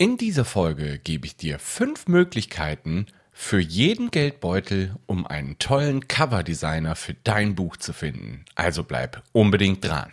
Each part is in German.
In dieser Folge gebe ich dir fünf Möglichkeiten für jeden Geldbeutel, um einen tollen Coverdesigner für dein Buch zu finden. Also bleib unbedingt dran.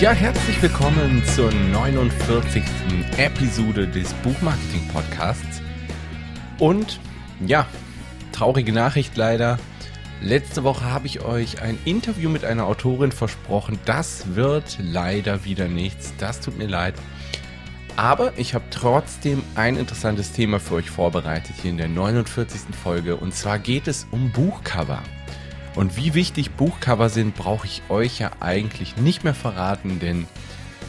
Ja, herzlich willkommen zur 49. Episode des Buchmarketing Podcasts. Und ja, traurige Nachricht leider. Letzte Woche habe ich euch ein Interview mit einer Autorin versprochen. Das wird leider wieder nichts. Das tut mir leid. Aber ich habe trotzdem ein interessantes Thema für euch vorbereitet hier in der 49. Folge. Und zwar geht es um Buchcover. Und wie wichtig Buchcover sind, brauche ich euch ja eigentlich nicht mehr verraten, denn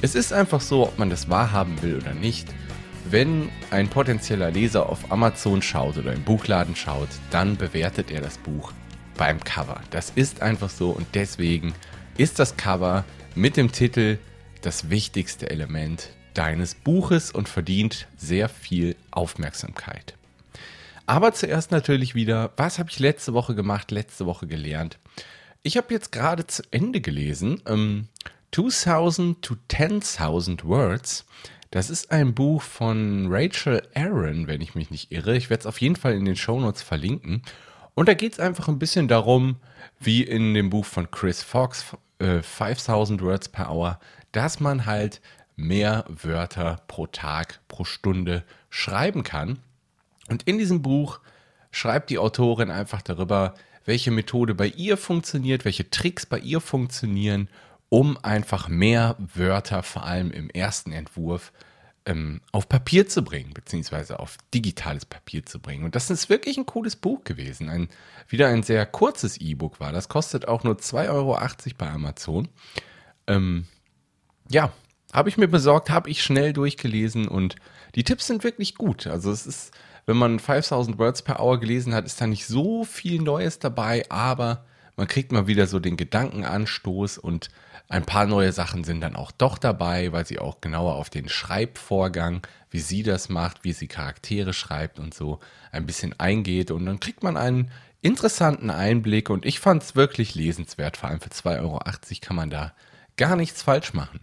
es ist einfach so, ob man das wahrhaben will oder nicht. Wenn ein potenzieller Leser auf Amazon schaut oder im Buchladen schaut, dann bewertet er das Buch beim Cover. Das ist einfach so und deswegen ist das Cover mit dem Titel das wichtigste Element deines Buches und verdient sehr viel Aufmerksamkeit. Aber zuerst natürlich wieder, was habe ich letzte Woche gemacht, letzte Woche gelernt? Ich habe jetzt gerade zu Ende gelesen, ähm, 2000 to 10.000 Words. Das ist ein Buch von Rachel Aaron, wenn ich mich nicht irre. Ich werde es auf jeden Fall in den Shownotes verlinken. Und da geht es einfach ein bisschen darum, wie in dem Buch von Chris Fox, äh, 5000 Words per Hour, dass man halt mehr Wörter pro Tag, pro Stunde schreiben kann. Und in diesem Buch schreibt die Autorin einfach darüber, welche Methode bei ihr funktioniert, welche Tricks bei ihr funktionieren, um einfach mehr Wörter, vor allem im ersten Entwurf, ähm, auf Papier zu bringen, beziehungsweise auf digitales Papier zu bringen. Und das ist wirklich ein cooles Buch gewesen. Ein, wieder ein sehr kurzes E-Book war. Das kostet auch nur 2,80 Euro bei Amazon. Ähm, ja, habe ich mir besorgt, habe ich schnell durchgelesen und die Tipps sind wirklich gut. Also es ist wenn man 5000 Words per Hour gelesen hat, ist da nicht so viel Neues dabei, aber man kriegt mal wieder so den Gedankenanstoß und ein paar neue Sachen sind dann auch doch dabei, weil sie auch genauer auf den Schreibvorgang, wie sie das macht, wie sie Charaktere schreibt und so ein bisschen eingeht. Und dann kriegt man einen interessanten Einblick und ich fand es wirklich lesenswert. Vor allem für 2,80 Euro kann man da gar nichts falsch machen.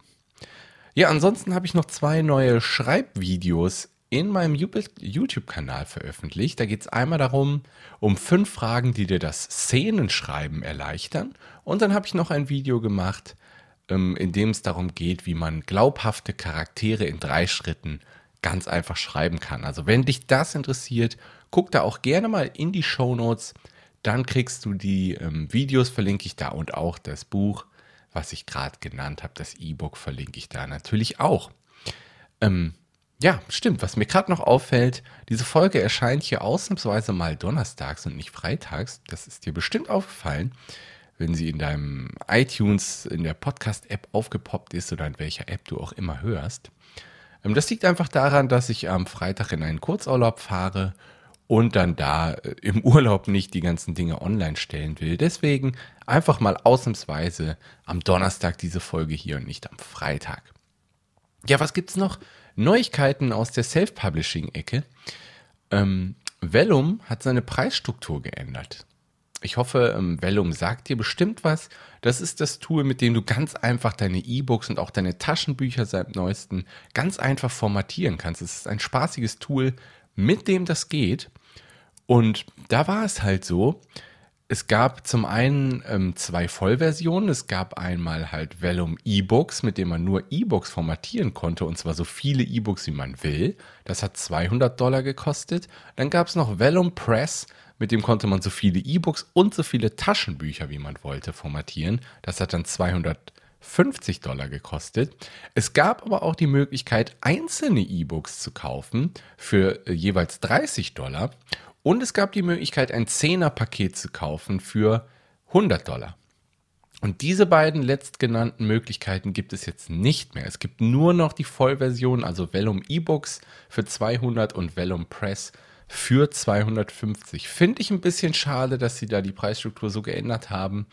Ja, ansonsten habe ich noch zwei neue Schreibvideos in meinem YouTube-Kanal veröffentlicht. Da geht es einmal darum, um fünf Fragen, die dir das Szenenschreiben erleichtern. Und dann habe ich noch ein Video gemacht, ähm, in dem es darum geht, wie man glaubhafte Charaktere in drei Schritten ganz einfach schreiben kann. Also wenn dich das interessiert, guck da auch gerne mal in die Show Notes. Dann kriegst du die ähm, Videos, verlinke ich da und auch das Buch, was ich gerade genannt habe, das E-Book verlinke ich da natürlich auch. Ähm, ja, stimmt. Was mir gerade noch auffällt, diese Folge erscheint hier ausnahmsweise mal donnerstags und nicht freitags. Das ist dir bestimmt aufgefallen, wenn sie in deinem iTunes, in der Podcast-App aufgepoppt ist oder in welcher App du auch immer hörst. Ähm, das liegt einfach daran, dass ich am Freitag in einen Kurzurlaub fahre und dann da äh, im Urlaub nicht die ganzen Dinge online stellen will. Deswegen einfach mal ausnahmsweise am Donnerstag diese Folge hier und nicht am Freitag. Ja, was gibt's noch? Neuigkeiten aus der Self-Publishing-Ecke. Ähm, Vellum hat seine Preisstruktur geändert. Ich hoffe, ähm, Vellum sagt dir bestimmt was. Das ist das Tool, mit dem du ganz einfach deine E-Books und auch deine Taschenbücher seit neuesten ganz einfach formatieren kannst. Es ist ein spaßiges Tool, mit dem das geht. Und da war es halt so, es gab zum einen ähm, zwei Vollversionen. Es gab einmal halt Vellum E-Books, mit dem man nur E-Books formatieren konnte und zwar so viele E-Books, wie man will. Das hat 200 Dollar gekostet. Dann gab es noch Vellum Press, mit dem konnte man so viele E-Books und so viele Taschenbücher, wie man wollte, formatieren. Das hat dann 200 50 Dollar gekostet. Es gab aber auch die Möglichkeit, einzelne E-Books zu kaufen für äh, jeweils 30 Dollar. Und es gab die Möglichkeit, ein 10er-Paket zu kaufen für 100 Dollar. Und diese beiden letztgenannten Möglichkeiten gibt es jetzt nicht mehr. Es gibt nur noch die Vollversion, also Vellum E-Books für 200 und Vellum Press für 250. Finde ich ein bisschen schade, dass sie da die Preisstruktur so geändert haben.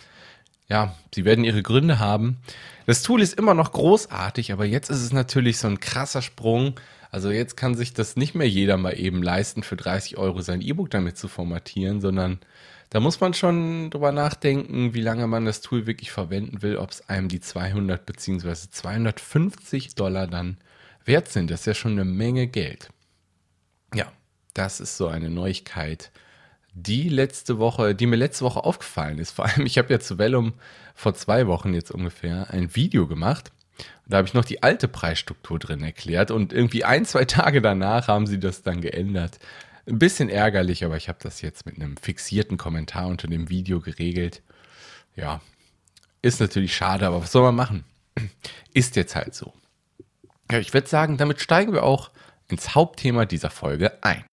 Ja, sie werden ihre Gründe haben. Das Tool ist immer noch großartig, aber jetzt ist es natürlich so ein krasser Sprung. Also jetzt kann sich das nicht mehr jeder mal eben leisten, für 30 Euro sein E-Book damit zu formatieren, sondern da muss man schon drüber nachdenken, wie lange man das Tool wirklich verwenden will, ob es einem die 200 bzw. 250 Dollar dann wert sind. Das ist ja schon eine Menge Geld. Ja, das ist so eine Neuigkeit, die letzte Woche, die mir letzte Woche aufgefallen ist. Vor allem, ich habe ja zu Vellum vor zwei Wochen jetzt ungefähr ein Video gemacht. Da habe ich noch die alte Preisstruktur drin erklärt und irgendwie ein, zwei Tage danach haben sie das dann geändert. Ein bisschen ärgerlich, aber ich habe das jetzt mit einem fixierten Kommentar unter dem Video geregelt. Ja, ist natürlich schade, aber was soll man machen? Ist jetzt halt so. Ja, ich würde sagen, damit steigen wir auch ins Hauptthema dieser Folge ein.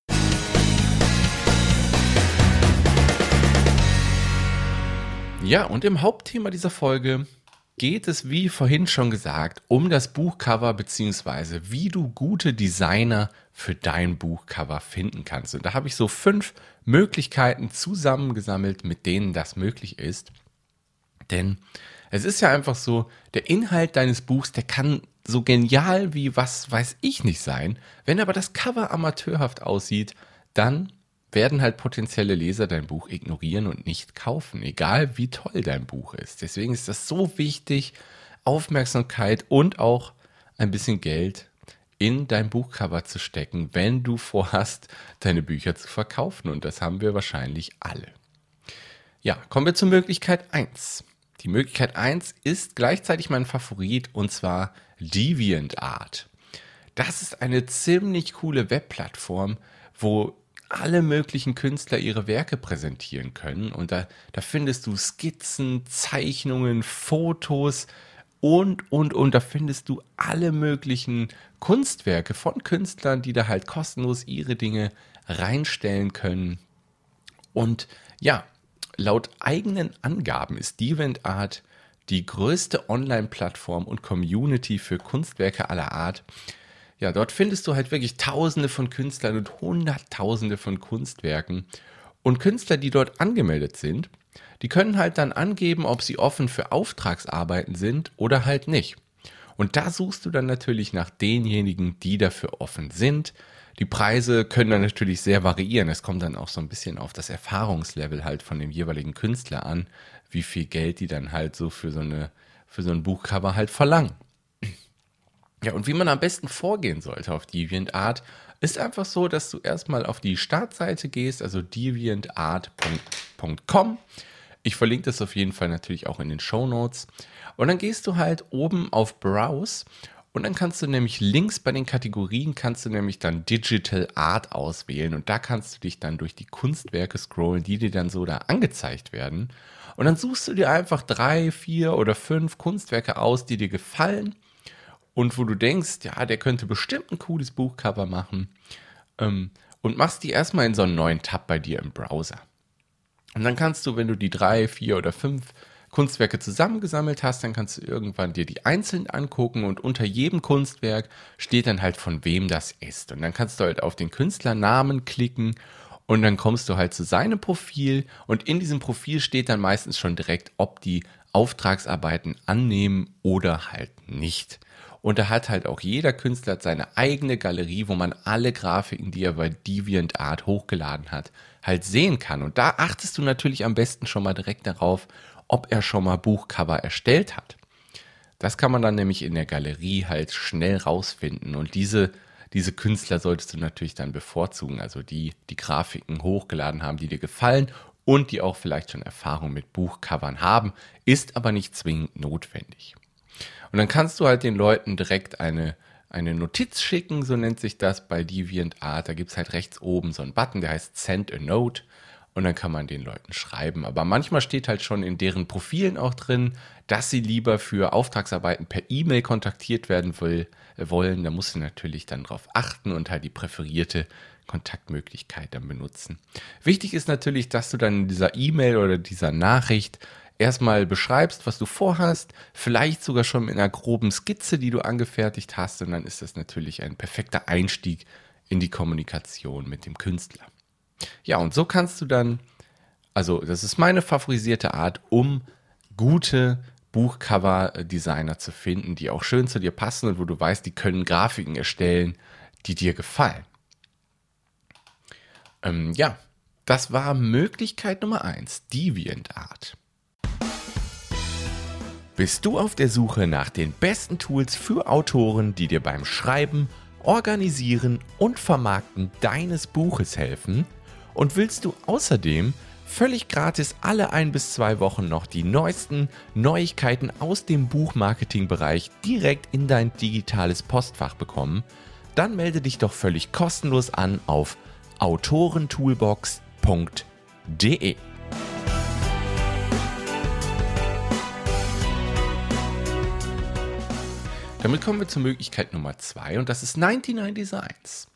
Ja, und im Hauptthema dieser Folge geht es, wie vorhin schon gesagt, um das Buchcover bzw. wie du gute Designer für dein Buchcover finden kannst. Und da habe ich so fünf Möglichkeiten zusammengesammelt, mit denen das möglich ist. Denn es ist ja einfach so, der Inhalt deines Buchs, der kann so genial wie was weiß ich nicht sein. Wenn aber das Cover amateurhaft aussieht, dann werden halt potenzielle Leser dein Buch ignorieren und nicht kaufen, egal wie toll dein Buch ist. Deswegen ist das so wichtig, Aufmerksamkeit und auch ein bisschen Geld in dein Buchcover zu stecken, wenn du vorhast, deine Bücher zu verkaufen. Und das haben wir wahrscheinlich alle. Ja, kommen wir zur Möglichkeit 1. Die Möglichkeit 1 ist gleichzeitig mein Favorit und zwar DeviantArt. Das ist eine ziemlich coole Webplattform, wo alle möglichen Künstler ihre Werke präsentieren können. Und da, da findest du Skizzen, Zeichnungen, Fotos und, und, und. Da findest du alle möglichen Kunstwerke von Künstlern, die da halt kostenlos ihre Dinge reinstellen können. Und ja, laut eigenen Angaben ist DeviantArt die größte Online-Plattform und Community für Kunstwerke aller Art ja, dort findest du halt wirklich Tausende von Künstlern und Hunderttausende von Kunstwerken. Und Künstler, die dort angemeldet sind, die können halt dann angeben, ob sie offen für Auftragsarbeiten sind oder halt nicht. Und da suchst du dann natürlich nach denjenigen, die dafür offen sind. Die Preise können dann natürlich sehr variieren. Es kommt dann auch so ein bisschen auf das Erfahrungslevel halt von dem jeweiligen Künstler an, wie viel Geld die dann halt so für so eine, für so ein Buchcover halt verlangen. Ja, und wie man am besten vorgehen sollte auf DeviantArt, ist einfach so, dass du erstmal auf die Startseite gehst, also deviantart.com. Ich verlinke das auf jeden Fall natürlich auch in den Show Notes. Und dann gehst du halt oben auf Browse und dann kannst du nämlich links bei den Kategorien kannst du nämlich dann Digital Art auswählen und da kannst du dich dann durch die Kunstwerke scrollen, die dir dann so da angezeigt werden. Und dann suchst du dir einfach drei, vier oder fünf Kunstwerke aus, die dir gefallen und wo du denkst, ja, der könnte bestimmt ein cooles Buchcover machen ähm, und machst die erstmal in so einen neuen Tab bei dir im Browser. Und dann kannst du, wenn du die drei, vier oder fünf Kunstwerke zusammengesammelt hast, dann kannst du irgendwann dir die einzeln angucken und unter jedem Kunstwerk steht dann halt von wem das ist. Und dann kannst du halt auf den Künstlernamen klicken und dann kommst du halt zu seinem Profil und in diesem Profil steht dann meistens schon direkt, ob die Auftragsarbeiten annehmen oder halt nicht. Und da hat halt auch jeder Künstler seine eigene Galerie, wo man alle Grafiken, die er bei DeviantArt hochgeladen hat, halt sehen kann. Und da achtest du natürlich am besten schon mal direkt darauf, ob er schon mal Buchcover erstellt hat. Das kann man dann nämlich in der Galerie halt schnell rausfinden. Und diese, diese Künstler solltest du natürlich dann bevorzugen. Also die, die Grafiken hochgeladen haben, die dir gefallen und die auch vielleicht schon Erfahrung mit Buchcovern haben, ist aber nicht zwingend notwendig. Und dann kannst du halt den Leuten direkt eine, eine Notiz schicken, so nennt sich das bei DeviantArt. Da gibt es halt rechts oben so einen Button, der heißt Send a Note. und dann kann man den Leuten schreiben. Aber manchmal steht halt schon in deren Profilen auch drin, dass sie lieber für Auftragsarbeiten per E-Mail kontaktiert werden will, äh, wollen. Da muss sie natürlich dann drauf achten und halt die präferierte Kontaktmöglichkeit dann benutzen. Wichtig ist natürlich, dass du dann in dieser E-Mail oder dieser Nachricht erstmal beschreibst, was du vorhast, vielleicht sogar schon mit einer groben Skizze, die du angefertigt hast, und dann ist das natürlich ein perfekter Einstieg in die Kommunikation mit dem Künstler. Ja, und so kannst du dann, also das ist meine favorisierte Art, um gute Buchcover-Designer zu finden, die auch schön zu dir passen und wo du weißt, die können Grafiken erstellen, die dir gefallen. Ähm, ja, das war Möglichkeit Nummer eins, DeviantArt. Bist du auf der Suche nach den besten Tools für Autoren, die dir beim Schreiben, Organisieren und Vermarkten deines Buches helfen? Und willst du außerdem völlig gratis alle ein bis zwei Wochen noch die neuesten Neuigkeiten aus dem Buchmarketingbereich direkt in dein digitales Postfach bekommen? Dann melde dich doch völlig kostenlos an auf autorentoolbox.de. Damit kommen wir zur Möglichkeit Nummer zwei und das ist 99 Designs.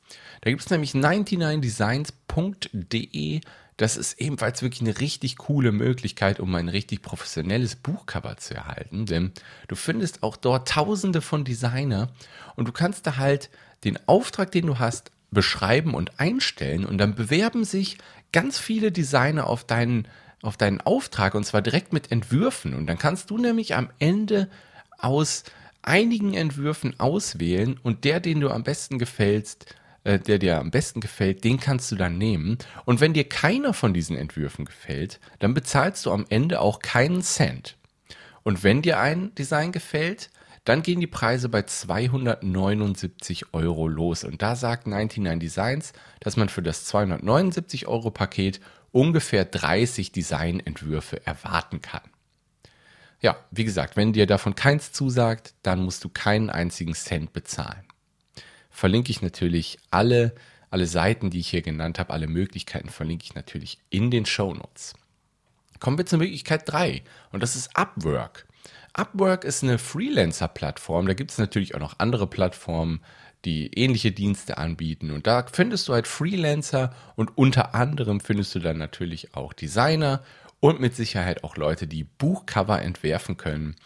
Da gibt es nämlich 99designs.de. Das ist ebenfalls wirklich eine richtig coole Möglichkeit, um ein richtig professionelles Buchcover zu erhalten. Denn du findest auch dort tausende von Designer und du kannst da halt den Auftrag, den du hast, beschreiben und einstellen und dann bewerben sich ganz viele Designer auf deinen, auf deinen Auftrag und zwar direkt mit Entwürfen und dann kannst du nämlich am Ende aus einigen Entwürfen auswählen und der, den du am besten gefällst, äh, der dir am besten gefällt, den kannst du dann nehmen. Und wenn dir keiner von diesen Entwürfen gefällt, dann bezahlst du am Ende auch keinen Cent. Und wenn dir ein Design gefällt, dann gehen die Preise bei 279 Euro los. Und da sagt 99 Designs, dass man für das 279 Euro Paket ungefähr 30 Designentwürfe erwarten kann. Ja, wie gesagt, wenn dir davon keins zusagt, dann musst du keinen einzigen Cent bezahlen. Verlinke ich natürlich alle, alle Seiten, die ich hier genannt habe, alle Möglichkeiten verlinke ich natürlich in den Show Notes. Kommen wir zur Möglichkeit 3 und das ist Upwork. Upwork ist eine Freelancer-Plattform. Da gibt es natürlich auch noch andere Plattformen, die ähnliche Dienste anbieten. Und da findest du halt Freelancer und unter anderem findest du dann natürlich auch Designer und mit Sicherheit auch Leute, die Buchcover entwerfen können.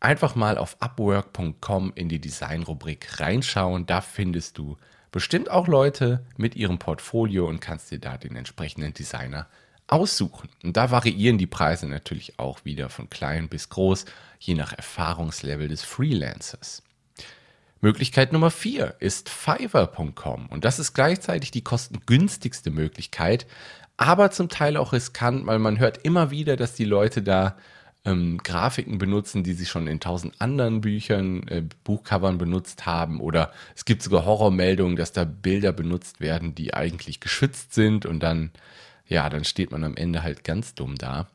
Einfach mal auf upwork.com in die Design-Rubrik reinschauen. Da findest du bestimmt auch Leute mit ihrem Portfolio und kannst dir da den entsprechenden Designer aussuchen. Und da variieren die Preise natürlich auch wieder von klein bis groß, je nach Erfahrungslevel des Freelancers. Möglichkeit Nummer vier ist Fiverr.com und das ist gleichzeitig die kostengünstigste Möglichkeit, aber zum Teil auch riskant, weil man hört immer wieder, dass die Leute da ähm, Grafiken benutzen, die sie schon in tausend anderen Büchern, äh, Buchcovern benutzt haben. Oder es gibt sogar Horrormeldungen, dass da Bilder benutzt werden, die eigentlich geschützt sind und dann, ja, dann steht man am Ende halt ganz dumm da.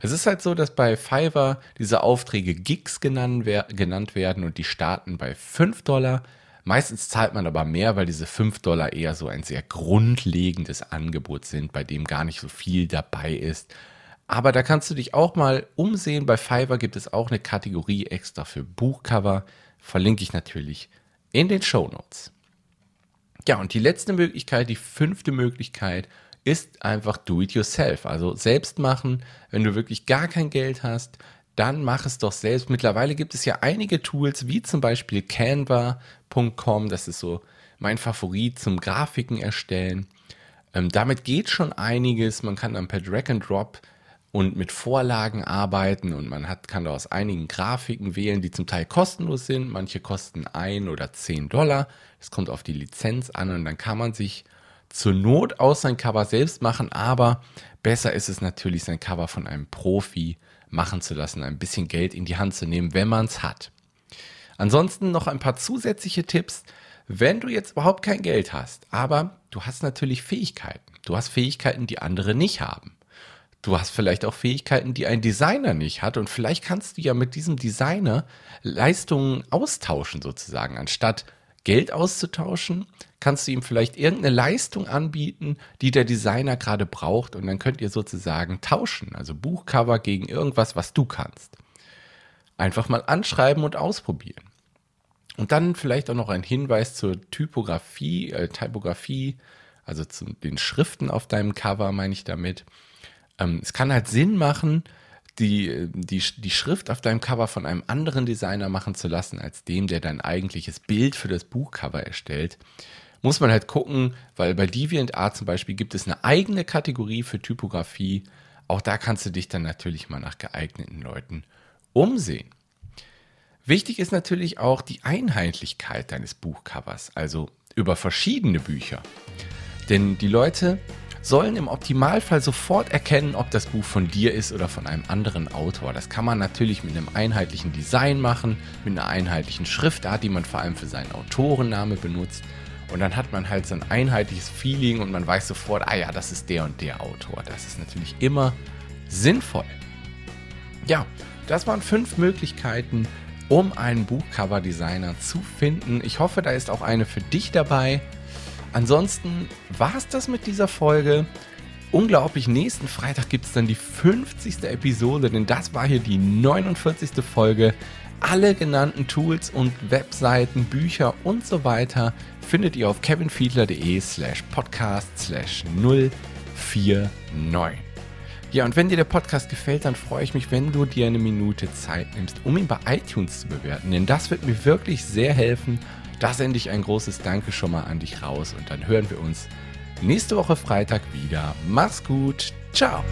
Es ist halt so, dass bei Fiverr diese Aufträge Gigs genannt, wer genannt werden und die starten bei 5 Dollar. Meistens zahlt man aber mehr, weil diese 5 Dollar eher so ein sehr grundlegendes Angebot sind, bei dem gar nicht so viel dabei ist. Aber da kannst du dich auch mal umsehen. Bei Fiverr gibt es auch eine Kategorie extra für Buchcover. Verlinke ich natürlich in den Show Notes. Ja, und die letzte Möglichkeit, die fünfte Möglichkeit, ist einfach do it yourself. Also selbst machen, wenn du wirklich gar kein Geld hast, dann mach es doch selbst. Mittlerweile gibt es ja einige Tools, wie zum Beispiel canva.com. Das ist so mein Favorit zum Grafiken erstellen. Ähm, damit geht schon einiges. Man kann dann per Drag and Drop und mit Vorlagen arbeiten und man hat, kann aus einigen Grafiken wählen, die zum Teil kostenlos sind. Manche kosten ein oder zehn Dollar. Es kommt auf die Lizenz an und dann kann man sich zur Not aus sein Cover selbst machen, aber besser ist es natürlich, sein Cover von einem Profi machen zu lassen, ein bisschen Geld in die Hand zu nehmen, wenn man es hat. Ansonsten noch ein paar zusätzliche Tipps. Wenn du jetzt überhaupt kein Geld hast, aber du hast natürlich Fähigkeiten. Du hast Fähigkeiten, die andere nicht haben. Du hast vielleicht auch Fähigkeiten, die ein Designer nicht hat und vielleicht kannst du ja mit diesem Designer Leistungen austauschen sozusagen. Anstatt Geld auszutauschen, kannst du ihm vielleicht irgendeine Leistung anbieten, die der Designer gerade braucht und dann könnt ihr sozusagen tauschen, also Buchcover gegen irgendwas, was du kannst. Einfach mal anschreiben und ausprobieren. Und dann vielleicht auch noch ein Hinweis zur Typografie, äh, Typografie, also zu den Schriften auf deinem Cover meine ich damit. Ähm, es kann halt Sinn machen, die, die, die Schrift auf deinem Cover von einem anderen Designer machen zu lassen, als dem, der dein eigentliches Bild für das Buchcover erstellt. Muss man halt gucken, weil bei DeviantArt zum Beispiel gibt es eine eigene Kategorie für Typografie. Auch da kannst du dich dann natürlich mal nach geeigneten Leuten umsehen. Wichtig ist natürlich auch die Einheitlichkeit deines Buchcovers, also über verschiedene Bücher. Denn die Leute sollen im Optimalfall sofort erkennen, ob das Buch von dir ist oder von einem anderen Autor. Das kann man natürlich mit einem einheitlichen Design machen, mit einer einheitlichen Schriftart, die man vor allem für seinen Autorenname benutzt. Und dann hat man halt so ein einheitliches Feeling und man weiß sofort, ah ja, das ist der und der Autor. Das ist natürlich immer sinnvoll. Ja, das waren fünf Möglichkeiten, um einen Buchcover-Designer zu finden. Ich hoffe, da ist auch eine für dich dabei. Ansonsten war es das mit dieser Folge. Unglaublich, nächsten Freitag gibt es dann die 50. Episode, denn das war hier die 49. Folge. Alle genannten Tools und Webseiten, Bücher und so weiter findet ihr auf kevinfiedler.de slash podcast slash 049. Ja, und wenn dir der Podcast gefällt, dann freue ich mich, wenn du dir eine Minute Zeit nimmst, um ihn bei iTunes zu bewerten, denn das wird mir wirklich sehr helfen da sende ich ein großes Danke schon mal an dich raus und dann hören wir uns nächste Woche Freitag wieder. Mach's gut. Ciao.